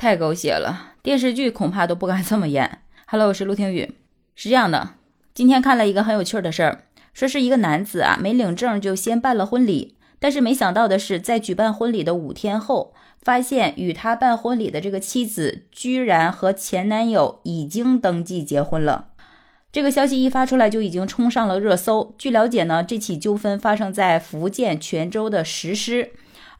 太狗血了，电视剧恐怕都不敢这么演。Hello，我是陆听雨。是这样的，今天看了一个很有趣的事儿，说是一个男子啊没领证就先办了婚礼，但是没想到的是，在举办婚礼的五天后，发现与他办婚礼的这个妻子居然和前男友已经登记结婚了。这个消息一发出来，就已经冲上了热搜。据了解呢，这起纠纷发生在福建泉州的石狮。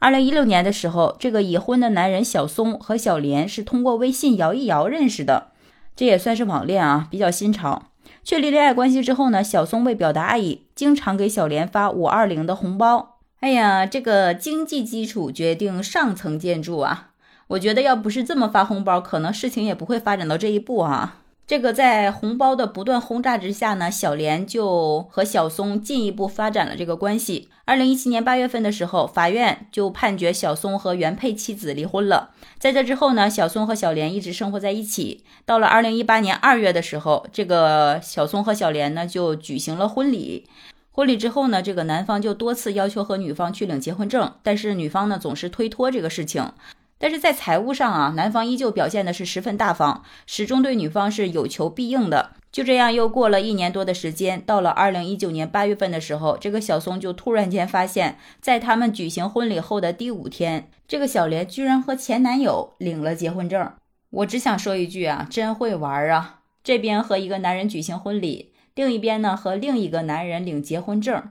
二零一六年的时候，这个已婚的男人小松和小莲是通过微信摇一摇认识的，这也算是网恋啊，比较新潮。确立恋爱关系之后呢，小松为表达爱意，经常给小莲发五二零的红包。哎呀，这个经济基础决定上层建筑啊！我觉得要不是这么发红包，可能事情也不会发展到这一步啊。这个在红包的不断轰炸之下呢，小莲就和小松进一步发展了这个关系。二零一七年八月份的时候，法院就判决小松和原配妻子离婚了。在这之后呢，小松和小莲一直生活在一起。到了二零一八年二月的时候，这个小松和小莲呢就举行了婚礼。婚礼之后呢，这个男方就多次要求和女方去领结婚证，但是女方呢总是推脱这个事情。但是在财务上啊，男方依旧表现的是十分大方，始终对女方是有求必应的。就这样又过了一年多的时间，到了二零一九年八月份的时候，这个小松就突然间发现，在他们举行婚礼后的第五天，这个小莲居然和前男友领了结婚证。我只想说一句啊，真会玩啊！这边和一个男人举行婚礼，另一边呢和另一个男人领结婚证，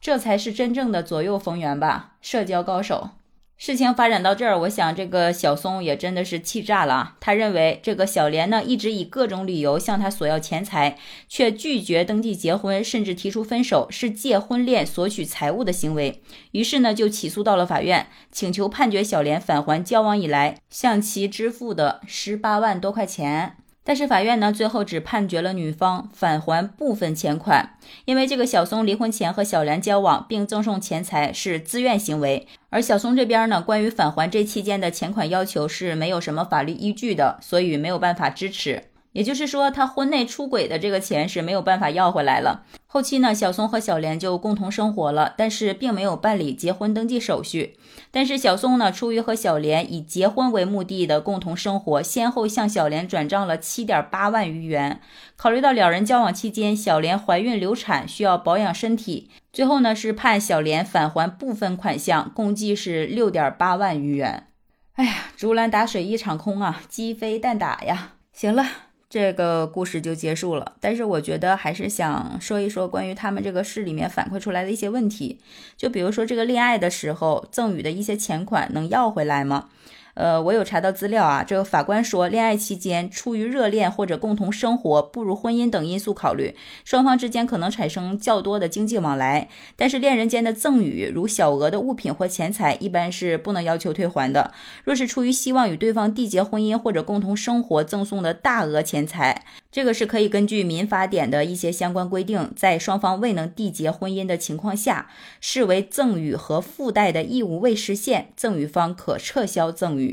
这才是真正的左右逢源吧，社交高手。事情发展到这儿，我想这个小松也真的是气炸了。他认为这个小莲呢，一直以各种理由向他索要钱财，却拒绝登记结婚，甚至提出分手，是借婚恋索取财物的行为。于是呢，就起诉到了法院，请求判决小莲返还交往以来向其支付的十八万多块钱。但是法院呢，最后只判决了女方返还部分钱款，因为这个小松离婚前和小莲交往并赠送钱财是自愿行为，而小松这边呢，关于返还这期间的钱款要求是没有什么法律依据的，所以没有办法支持。也就是说，他婚内出轨的这个钱是没有办法要回来了。后期呢，小松和小莲就共同生活了，但是并没有办理结婚登记手续。但是小松呢，出于和小莲以结婚为目的的共同生活，先后向小莲转账了七点八万余元。考虑到两人交往期间，小莲怀孕流产需要保养身体，最后呢是判小莲返还部分款项，共计是六点八万余元。哎呀，竹篮打水一场空啊，鸡飞蛋打呀！行了。这个故事就结束了，但是我觉得还是想说一说关于他们这个市里面反馈出来的一些问题，就比如说这个恋爱的时候赠与的一些钱款能要回来吗？呃，我有查到资料啊，这个法官说，恋爱期间出于热恋或者共同生活、步入婚姻等因素考虑，双方之间可能产生较多的经济往来，但是恋人间的赠与，如小额的物品或钱财，一般是不能要求退还的。若是出于希望与对方缔结婚姻或者共同生活，赠送的大额钱财，这个是可以根据民法典的一些相关规定，在双方未能缔结婚姻的情况下，视为赠与和附带的义务未实现，赠与方可撤销赠与。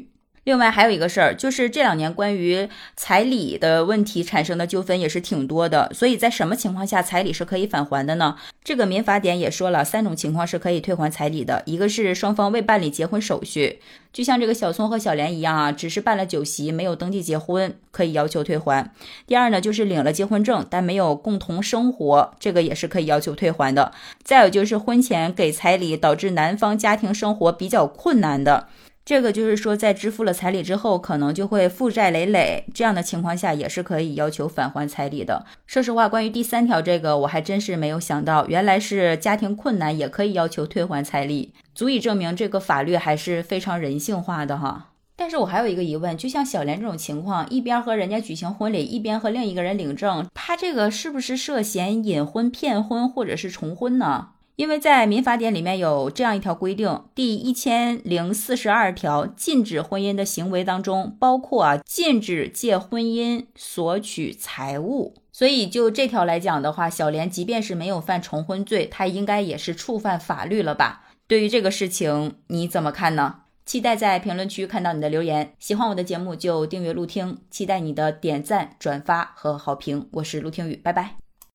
另外还有一个事儿，就是这两年关于彩礼的问题产生的纠纷也是挺多的。所以在什么情况下彩礼是可以返还的呢？这个民法典也说了，三种情况是可以退还彩礼的。一个是双方未办理结婚手续，就像这个小松和小莲一样啊，只是办了酒席，没有登记结婚，可以要求退还。第二呢，就是领了结婚证，但没有共同生活，这个也是可以要求退还的。再有就是婚前给彩礼，导致男方家庭生活比较困难的。这个就是说，在支付了彩礼之后，可能就会负债累累，这样的情况下也是可以要求返还彩礼的。说实话，关于第三条这个，我还真是没有想到，原来是家庭困难也可以要求退还彩礼，足以证明这个法律还是非常人性化的哈。但是我还有一个疑问，就像小莲这种情况，一边和人家举行婚礼，一边和另一个人领证，他这个是不是涉嫌隐婚、骗婚或者是重婚呢？因为在民法典里面有这样一条规定，第一千零四十二条，禁止婚姻的行为当中包括啊，禁止借婚姻索取财物。所以就这条来讲的话，小莲即便是没有犯重婚罪，她应该也是触犯法律了吧？对于这个事情你怎么看呢？期待在评论区看到你的留言。喜欢我的节目就订阅陆听，期待你的点赞、转发和好评。我是陆听雨，拜拜。